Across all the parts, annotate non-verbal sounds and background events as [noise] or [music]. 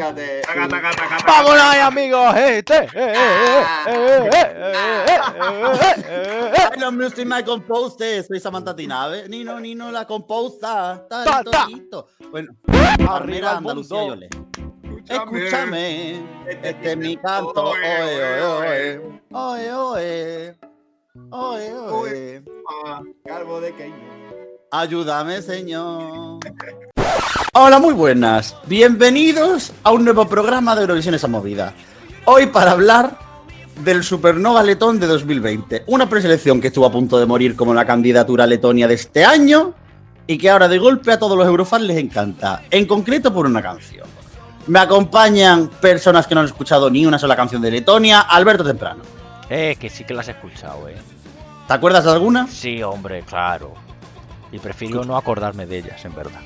Sácate. Sácate, sácate, sácate. Vámonos ahí, amigos. Composte. Soy Samantha Tinave. Nino, Nino, la composta. Está listo. Bueno, arriba Andalucía, yo. Escúchame, este es mi canto. Calvo de Ayúdame, señor. Hola, muy buenas. Bienvenidos a un nuevo programa de Eurovisión esa movida. Hoy para hablar del Supernova Letón de 2020. Una preselección que estuvo a punto de morir como la candidatura letonia de este año y que ahora de golpe a todos los eurofans les encanta. En concreto por una canción. Me acompañan personas que no han escuchado ni una sola canción de Letonia. Alberto Temprano. Eh, que sí que las he escuchado, eh. ¿Te acuerdas de alguna? Sí, hombre, claro. Y prefiero no acordarme de ellas, en verdad.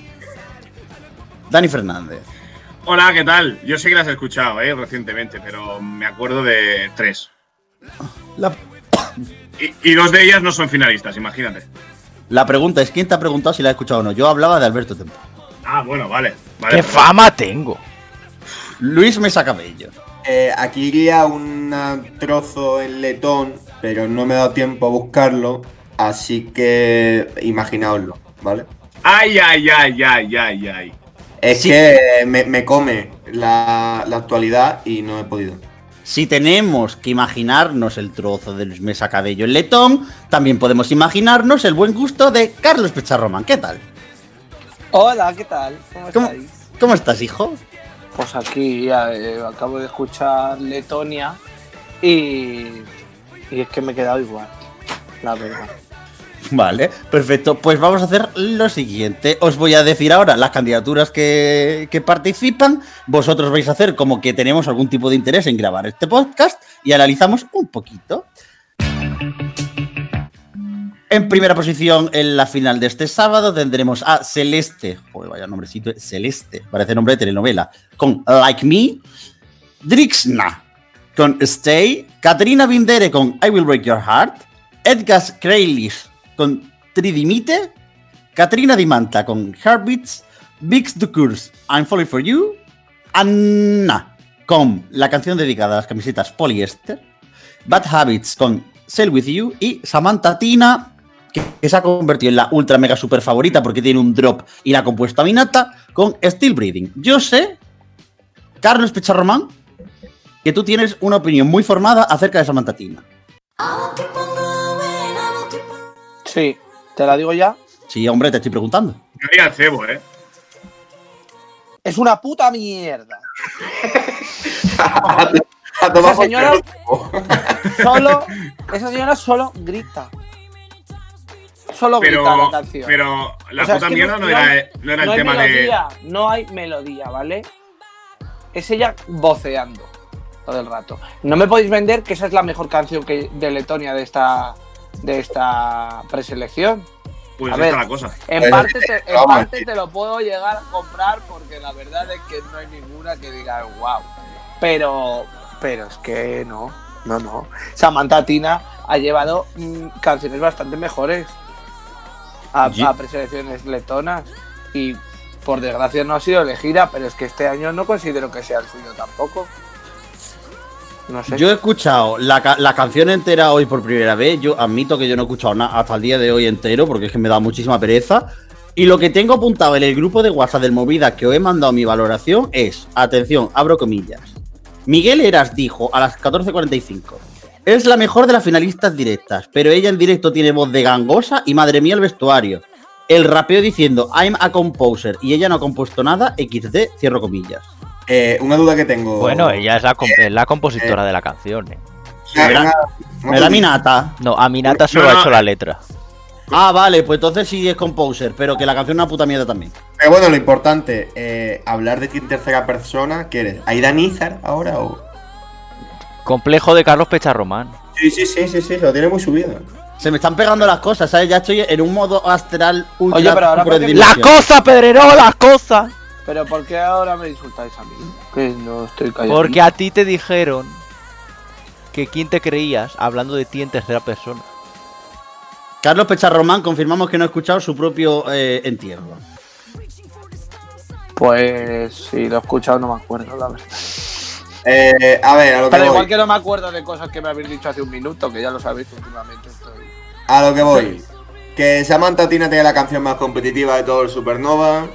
Dani Fernández. Hola, ¿qué tal? Yo sé que las he escuchado, eh, recientemente, pero me acuerdo de tres. La, Y, y dos de ellas no son finalistas, imagínate. la pregunta es: ¿quién te ha preguntado si la has escuchado o no? Yo hablaba de Alberto Temprano. Ah, bueno, vale. vale ¡Qué pues- fama tengo! Luis Mesa Cabello. Eh, aquí iría un trozo en letón, pero no me ha dado tiempo a buscarlo, así que imaginaoslo, ¿vale? Ay, ay, ay, ay, ay, ay. Es Sí. que me, me come la, la actualidad y no he podido. Si tenemos que imaginarnos el trozo de Luis Mesa Cabello en letón, también podemos imaginarnos el buen gusto de Carlos Pecharroman. ¿Qué tal? Hola, ¿qué tal? ¿Cómo ¿Cómo, estáis? cómo estás, hijo? Pues aquí eh, acabo de escuchar Letonia y, y es que me he quedado igual, la verdad. Vale, perfecto. Pues vamos a hacer lo siguiente. Os voy a decir ahora las candidaturas que, participan. Vosotros vais a hacer como que tenemos algún tipo de interés en grabar este podcast y analizamos un poquito. En primera posición, en la final de este sábado, tendremos a Celeste. Joder, vaya nombrecito. eh, Celeste. Parece nombre de telenovela. Con Like Me. Drixna. Con Stay. Katrina Bindere con I Will Break Your Heart. Edgar Kreylis con Tridimite. Katrina Di Manta con Heartbeats. Vix Ducours, I'm Falling For You. Anna con la canción dedicada a las camisetas poliéster. Bad Habits con Sell With You. Y Samantha Tina, que, se ha convertido en la ultra mega super favorita porque tiene un drop y la ha compuesto a Minata con Still Breathing. Yo sé, Carlos Pecharromán, que tú tienes una opinión muy formada acerca de Samantha Tina. Sí, ¿te la digo ya? Sí, hombre, te estoy preguntando. Yo haría el cebo, eh. Es una puta mierda. [laughs] A Esa señora solo, esa señora solo grita. Solo grita la Pero, canción. pero la O sea, es puta que mierda no- no, era, no era el no tema de. melodía, no hay melodía, ¿vale? Es ella voceando todo el rato. No me podéis vender que esa es la mejor canción que, de Letonia de esta de esta preselección. Pues A ver. la cosa. En Pues, parte, te, en vamos, parte sí. te lo puedo llegar a comprar porque la verdad es que no hay ninguna que diga wow. Pero, pero es que no, no, no. Samantha Tina ha llevado mm, canciones bastante mejores a, a preselecciones letonas y por desgracia no ha sido elegida, pero es que este año no considero que sea el suyo tampoco. Yo he escuchado la, la canción entera hoy por primera vez. Yo admito que yo no he escuchado nada hasta el día de hoy entero porque es que me da muchísima pereza. Y lo que tengo apuntado en el grupo de WhatsApp del Movida que os he mandado mi valoración es, atención, abro comillas. Miguel Eras dijo a las 14.45, es la mejor de las finalistas directas, pero ella en directo tiene voz de gangosa y madre mía el vestuario. El rapeo diciendo, I'm a composer y ella no ha compuesto nada, XD, cierro comillas. Eh, una duda que tengo. Bueno, ella es la, com- es la compositora de la canción, eh. Una- Mira, una- Me da mi nata. No, Aminata solo No, no, ha hecho la letra. Ah, vale, pues entonces sí es composer, pero que la canción es una puta mierda también. Pero bueno, lo importante, eh, hablar de ti en tercera persona, ¿qué eres? ¿Aidan Izar ahora o...? Complejo de Carlos Pecharromán. Sí, sí, sí, sí, sí, lo tiene muy subido. Se me están pegando las cosas, ¿sabes? Ya estoy en un modo astral ultra Oye, pero ahora ¡Las cosas, Pedrero! ¡Las cosas! Pero ¿por qué ahora me insultáis a mí? Que no estoy callado. Porque a ti te dijeron que quién te creías hablando de ti en tercera persona. Carlos Pecharromán confirmamos que no ha escuchado su propio eh, entierro. Pues si lo he escuchado no me acuerdo, la verdad. Eh, a ver, a lo que Pero voy. igual que no me acuerdo de cosas que me habéis dicho hace un minuto, que ya lo sabéis últimamente. Estoy... A lo que voy. Que Samantha Tina tiene la canción más competitiva de todo el Supernova.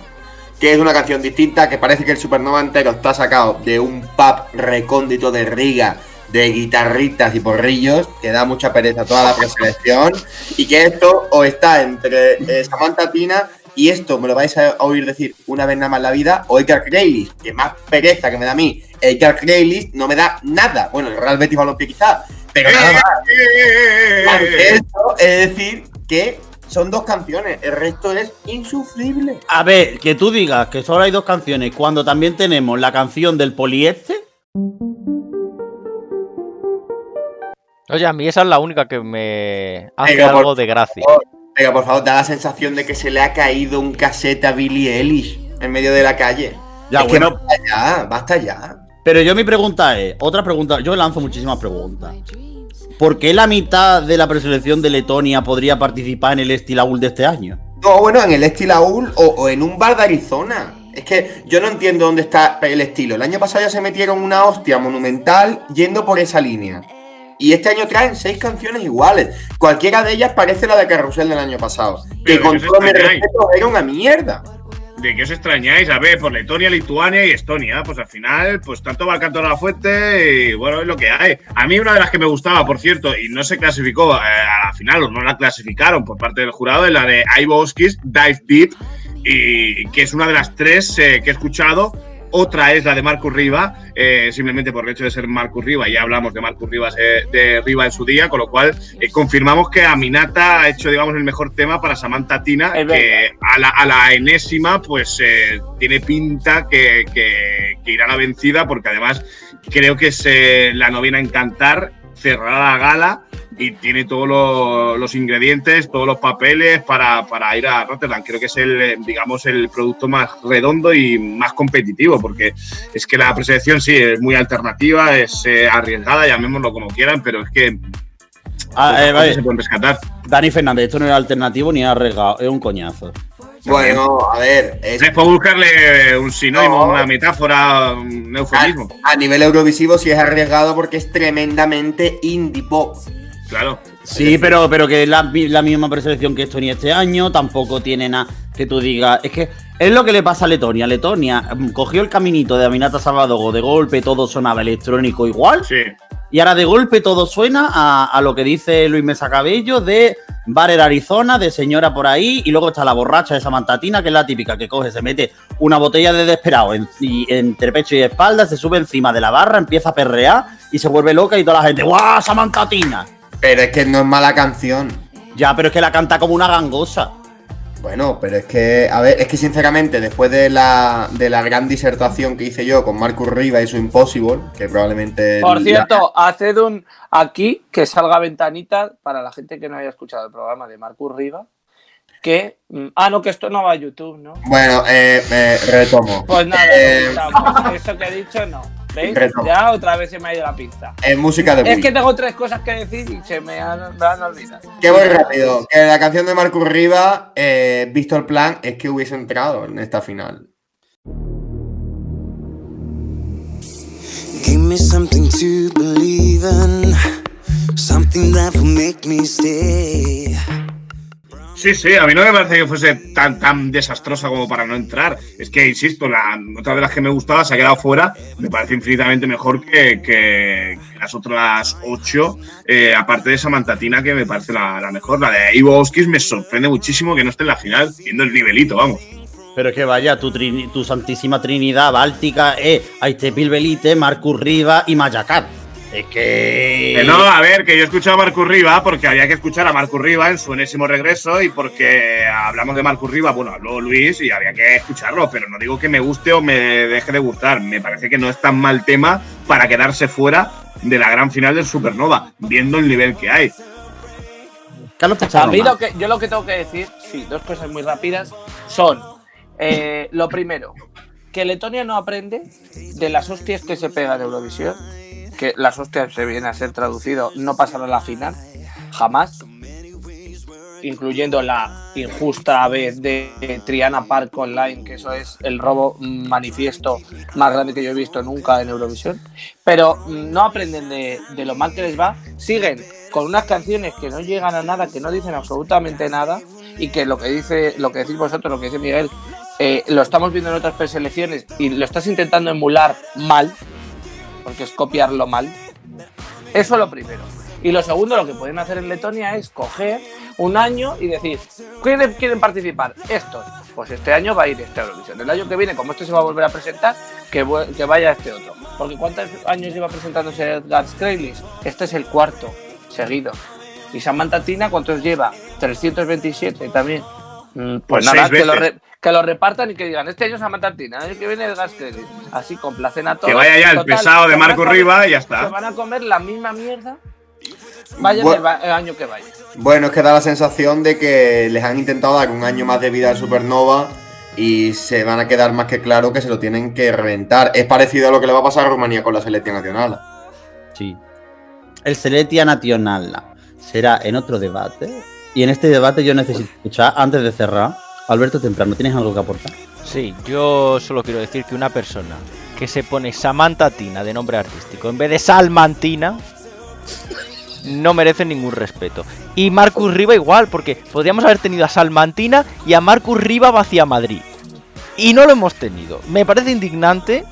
Que es una canción distinta, que parece que el Supernova entero está sacado de un pub recóndito de Riga, de guitarritas y porrillos, que da mucha pereza toda la preselección. Y que esto o está entre eh, Samantha Tina y esto me lo vais a oír decir una vez nada más en la vida, o Edgar Graylis, que más pereza que me da a mí. Edgar Graylis no me da nada. Bueno, el Real Betis Balompié quizá, pero nada más. Ante esto, es decir, que son dos canciones, el resto es insufrible. A ver, que tú digas que solo hay dos canciones cuando también tenemos la canción del polieste. Oye, a mí esa es la única que me hace Venga, por algo de gracia. Venga, por favor, da la sensación de que se le ha caído un casete a Billie Eilish en medio de la calle. Ya, Es que bueno. basta ya, basta ya. Pero yo mi pregunta es, otra pregunta, yo lanzo muchísimas preguntas. ¿Por qué la mitad de la preselección de Letonia podría participar en el Estilaul de este año? No, bueno, en el Estilaul o, o en un bar de Arizona. Es que yo no entiendo dónde está el estilo. El año pasado ya se metieron una hostia monumental yendo por esa línea. Y este año traen seis canciones iguales. Cualquiera de ellas parece la de Carrusel del año pasado. Que Pero con que todo mi respeto era una mierda. ¿De qué os extrañáis? A ver, por Letonia, Lituania y Estonia. Pues al final, pues tanto va a la fuente y bueno, es lo que hay. A mí una de las que me gustaba, por cierto, y no se clasificó eh, a la final, o no la clasificaron por parte del jurado, es la de Ivoskis, Dive Deep, y que es una de las tres eh, que he escuchado. Otra es la de Marcus Riva, eh, simplemente por el hecho de ser Marcus Riva, ya hablamos de Marcus Rivas, eh, de Riva en su día, con lo cual eh, confirmamos que Aminata ha hecho, digamos, el mejor tema para Samantha Tina, Es que a la, a la enésima, pues tiene pinta que, que- que irá la vencida, porque además creo que es la novena en cantar, cerrará la gala y tiene todos los, los ingredientes, todos los papeles para, para ir a Rotterdam. Creo que es el, eh, digamos, el producto más redondo y más competitivo, porque es que la preselección sí es muy alternativa, es eh, arriesgada, llamémoslo como quieran, pero es que Ah, eh, vale. se pueden rescatar. Dani Fernández, esto no es alternativo ni arriesgado, es un coñazo. Bueno, a ver, es, Después buscarle un sinónimo, No. una metáfora, un eufemismo. a nivel eurovisivo sí es arriesgado porque es tremendamente indie pop. Claro. Sí, pero, pero que es la, mi- la misma preselección que Estonia este año, tampoco tiene nada que tú digas. Es que es lo que le pasa a Letonia. Letonia mm, cogió el caminito de Aminata Salvador, de golpe todo sonaba electrónico igual, Sí. y ahora de golpe todo suena a, a lo que dice Luis Mesa Cabello de Barer Arizona, de señora por ahí, y luego está la borracha de Samantatina, que es la típica que coge, se mete una botella de desesperado en- y- entre pecho y espalda, se sube encima de la barra, empieza a perrear y se vuelve loca y toda la gente, ¡guau, Samantatina! Pero es que no es mala canción. Ya, pero es que la canta como una gangosa. Bueno, pero es que, a ver, es que sinceramente, después de la, de la gran disertación que hice yo con Marcus Riva y su Impossible, que probablemente. Por la- cierto, haced un aquí que salga ventanita para la gente que no haya escuchado el programa de Marcus Riva. Que. mm, Ah, no, que esto no va a YouTube, ¿no? Bueno, eh, eh, retomo. Pues nada, Eh. Eso que he dicho no. ¿Veis? Reto. Ya otra vez se me ha ido la pista. Es música de Es Wii. que tengo tres cosas que decir y se me han, me han olvidado. Que voy rápido. Que la canción de Marcus Riva, eh, visto el plan, es que hubiese entrado en esta final. Give me something to believe in, something that will make me stay. Sí, sí, a mí no me parece que fuese tan, tan desastrosa como para no entrar. Es que, insisto, otra de las que me gustaba se ha quedado fuera. Me parece infinitamente mejor que, las otras ocho. eh, aparte de esa mantatina que me parece la, mejor. La de Ivo Oskis me sorprende muchísimo que no esté en la final, viendo el nivelito, vamos. Pero es que vaya, tu, trini- tu santísima trinidad báltica es Aitepil Belite, Marcus Riva y Mayacat. Es que. Que no, a ver, que yo he escuchado a Marcus Riva porque había que escuchar a Marcus Riva en su enésimo regreso y porque hablamos de Marcus Riva, bueno, habló Luis y había que escucharlo, pero no digo que me guste o me deje de gustar. Me parece que no es tan mal tema para quedarse fuera de la gran final del Supernova, viendo el nivel que hay. Carlos A Pachano, mí más. lo que, yo lo que tengo que decir, sí, dos cosas muy rápidas, son eh, lo primero, que Letonia no aprende de las hostias que se pega en Eurovisión, que las hostias se vienen a ser traducido, no pasar a la final, jamás. incluyendo la injusta vez de Triana Park Online, que eso es el robo manifiesto más grande que yo he visto nunca en Eurovisión. Pero mm, no aprenden de, de lo mal que les va, siguen con unas canciones que no llegan a nada, que no dicen absolutamente nada, y que lo que dice, lo que decís vosotros, lo que dice Miguel, eh, lo estamos viendo en otras preselecciones y lo estás intentando emular mal, porque es copiarlo mal. Eso es lo primero. Y lo segundo, lo que pueden hacer en Letonia es coger un año y decir, ¿quiénes quieren participar? Estos. Pues este año va a ir este Eurovisión. El año que viene, como este se va a volver a presentar, que, que vaya este otro. Porque ¿cuántos años lleva presentándose Edgar Scrailis? Este es el cuarto seguido. ¿Y Samantha Tina cuántos lleva? 327 también. Mm, Pues, Pues nada, que lo, veces. re- que lo repartan y que digan, este año Samantha Tina, el año que viene Edgar Scrailis. Así complacen a todos. Que vaya ya el Total, pesado de se a Marco Riva y ya Se está. van a comer la misma mierda. Vayan Bu- el, el año que vaya. Bueno, es que da la sensación de que les han intentado dar un año más de vida al Supernova y se van a quedar más que claro que se lo tienen que reventar. Es parecido a lo que le va a pasar a Rumanía con la selección nacional. Sí. El Seletia Nacional será en otro debate. Y en este debate yo necesito escuchar, antes de cerrar, Alberto Temprano, ¿tienes algo que aportar? Sí, yo solo quiero decir que una persona que se pone Samantha Tina de nombre artístico en vez de Salmantina no merece ningún respeto. Y Marcus Riva igual, porque podríamos haber tenido a Salmantina y a Marcus Riva hacia Madrid. Y no lo hemos tenido. Me parece indignante,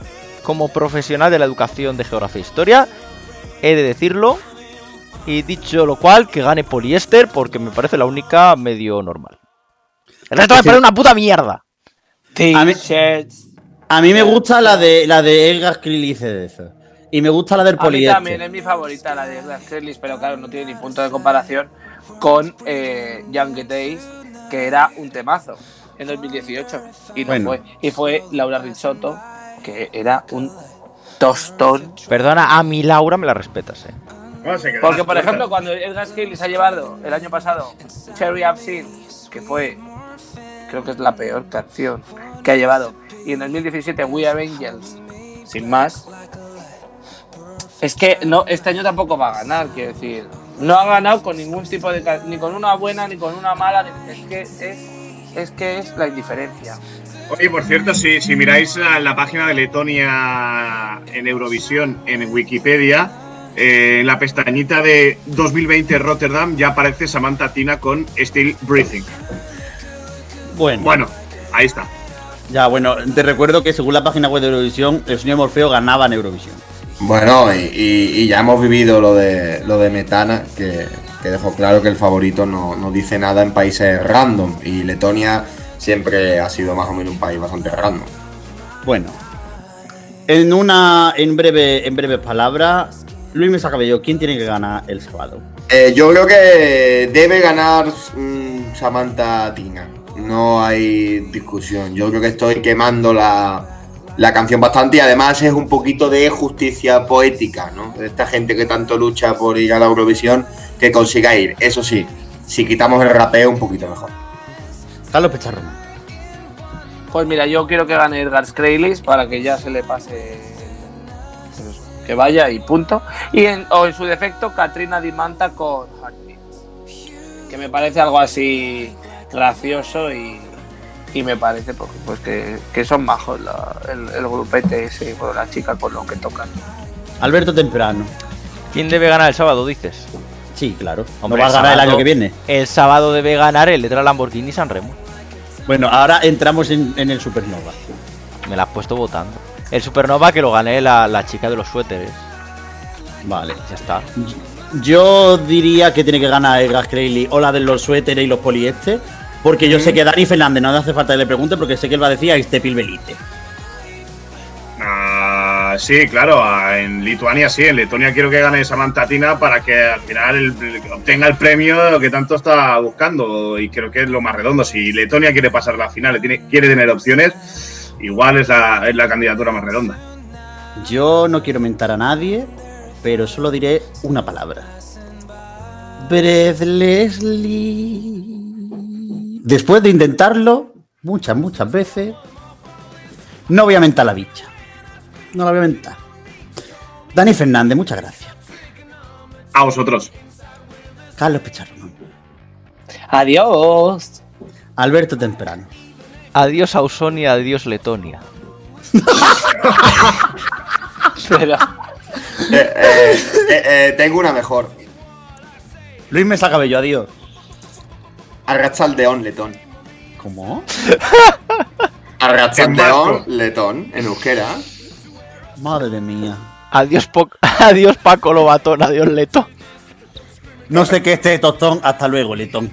como profesional de la educación de geografía e historia, he de decirlo. Y dicho lo cual, que gane poliéster, porque me parece la única medio normal. El resto me parece una puta mierda. A mí-. A me gusta la de la de Elgas Krilice Y me gusta la del A mí también poliéster. es mi favorita la de Edgar Scrailis, pero claro, no tiene ni punto de comparación con eh, Young Days, que era un temazo en 2018. Y no Bueno. fue. Y fue Laura Rizzotto, que era un tostón. Perdona, a mi Laura me la respetas, eh. Bueno, se Porque, por ejemplo, cuando Edgar Scrailis ha llevado el año pasado Cherry Absinthe, que fue, creo que es la peor canción que ha llevado, y en 2017 We Are Angels, sin más, es que no, este año tampoco va a ganar, quiero decir. No ha ganado con ningún tipo de. ni con una buena, ni con una mala, es que es, es que es la indiferencia. Oye, por cierto, si, si miráis la, la página de Letonia en Eurovisión en Wikipedia, eh, en la pestañita de 2020 Rotterdam ya aparece Samantha Tina con Still Breathing. Bueno, Bueno, ahí está. ya bueno, te recuerdo que según la página web de Eurovisión, el señor Morfeo ganaba en Eurovisión. Bueno, y, y- y ya hemos vivido lo de lo de Metana, que, que dejó claro que el favorito no, no dice nada en países random. Y Letonia siempre ha sido más o menos un país bastante random. Bueno, en una, en breve, en breves palabras, Luis Mesa Cabello, ¿quién tiene que ganar el sábado? Eh, yo creo que debe ganar mm, Samantha Tina. No hay discusión. Yo creo que estoy quemando la, la canción bastante y además es un poquito de justicia poética, ¿no? De esta gente que tanto lucha por ir a la Eurovisión que consiga ir. Eso sí, si quitamos el rapeo, un poquito mejor. Carlos Pecharro. Pues mira, yo quiero que gane Edgar Scrailis para que ya se le pase que vaya y punto. Y en, o en su defecto, Katrina Dimanta con Heartbeats. Que me parece algo así gracioso y, y me parece pues, pues que, que son majos la- el, el grupete ese, bueno, la chica con lo que tocan. Alberto Temprano. ¿Quién debe ganar el sábado, dices? Sí, claro. Hombre, no va a ganar el sábado. año que viene. El sábado debe ganar el Letra Lamborghini San Remo. Bueno, ahora entramos en, en el Supernova. Me la has puesto votando. El Supernova que lo gané la, la chica de los suéteres. Vale. Ya está. Yo diría que tiene que ganar el Gas Crayly o la de los suéteres y los poliestes. Porque yo sé que Dani Fernández no le hace falta que le pregunte porque sé que él va a decir a este pilbelite. Ah, sí, claro, en Lituania sí, en Letonia quiero que gane Samantha Tina para que al final el- obtenga el premio que tanto está buscando y creo que es lo más redondo. Si Letonia quiere pasar la final, tiene, quiere tener opciones, igual es la, es la candidatura más redonda. Yo no quiero mentar a nadie, pero solo diré una palabra. Breathlessly. Después de intentarlo muchas, muchas veces, no voy a mentar la bicha. No la voy a mentar. Dani Fernández, muchas gracias. A vosotros. Carlos Picharro. Adiós. Alberto Temprano. Adiós Ausonia, adiós Letonia. [laughs] Pero, Eh, eh, eh, eh, tengo una mejor. Luis Mesa Cabello, adiós. Arrachaldeón letón. ¿Cómo? [laughs] Arrachaldeón letón, en euskera. Madre mía. Adiós, Po- [laughs] adiós Paco Lobatón, adiós Leto. No sé qué este tostón. Hasta luego, Letón.